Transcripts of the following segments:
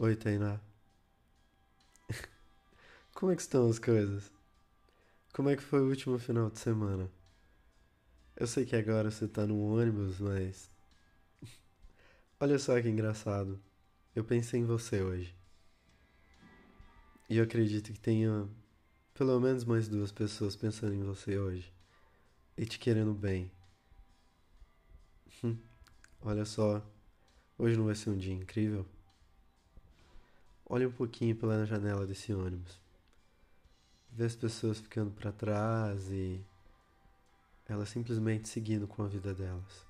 Oi, Tainá. Como é que estão as coisas? Como é que foi o último final de semana? Eu sei que agora você tá no ônibus, mas. Olha só que engraçado. Eu pensei em você hoje. E eu acredito que tenha pelo menos mais duas pessoas pensando em você hoje. E te querendo bem. Olha só. Hoje não vai ser um dia incrível? Olha um pouquinho pela janela desse ônibus. Vê as pessoas ficando para trás e elas simplesmente seguindo com a vida delas.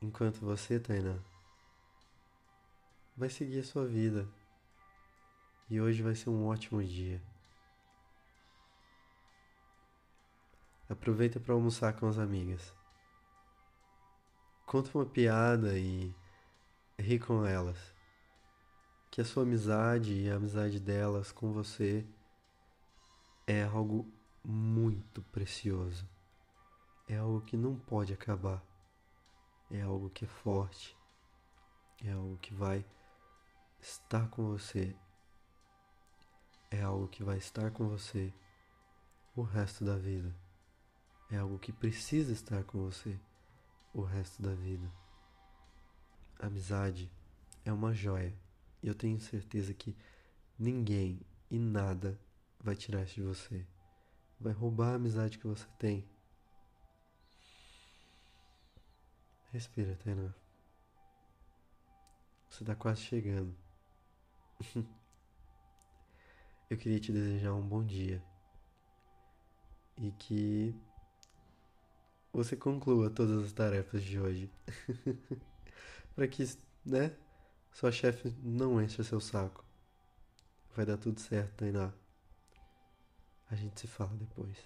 Enquanto você, Tainá, vai seguir a sua vida. E hoje vai ser um ótimo dia. Aproveita para almoçar com as amigas. Conta uma piada e ri com elas. Que a sua amizade e a amizade delas com você é algo muito precioso. É algo que não pode acabar. É algo que é forte. É algo que vai estar com você. É algo que vai estar com você o resto da vida. É algo que precisa estar com você o resto da vida. Amizade é uma joia eu tenho certeza que ninguém e nada vai tirar isso de você. Vai roubar a amizade que você tem. Respira, Tainá. Você está quase chegando. eu queria te desejar um bom dia e que você conclua todas as tarefas de hoje. para que, né, sua chefe não encha seu saco. Vai dar tudo certo, Tainá. A gente se fala depois.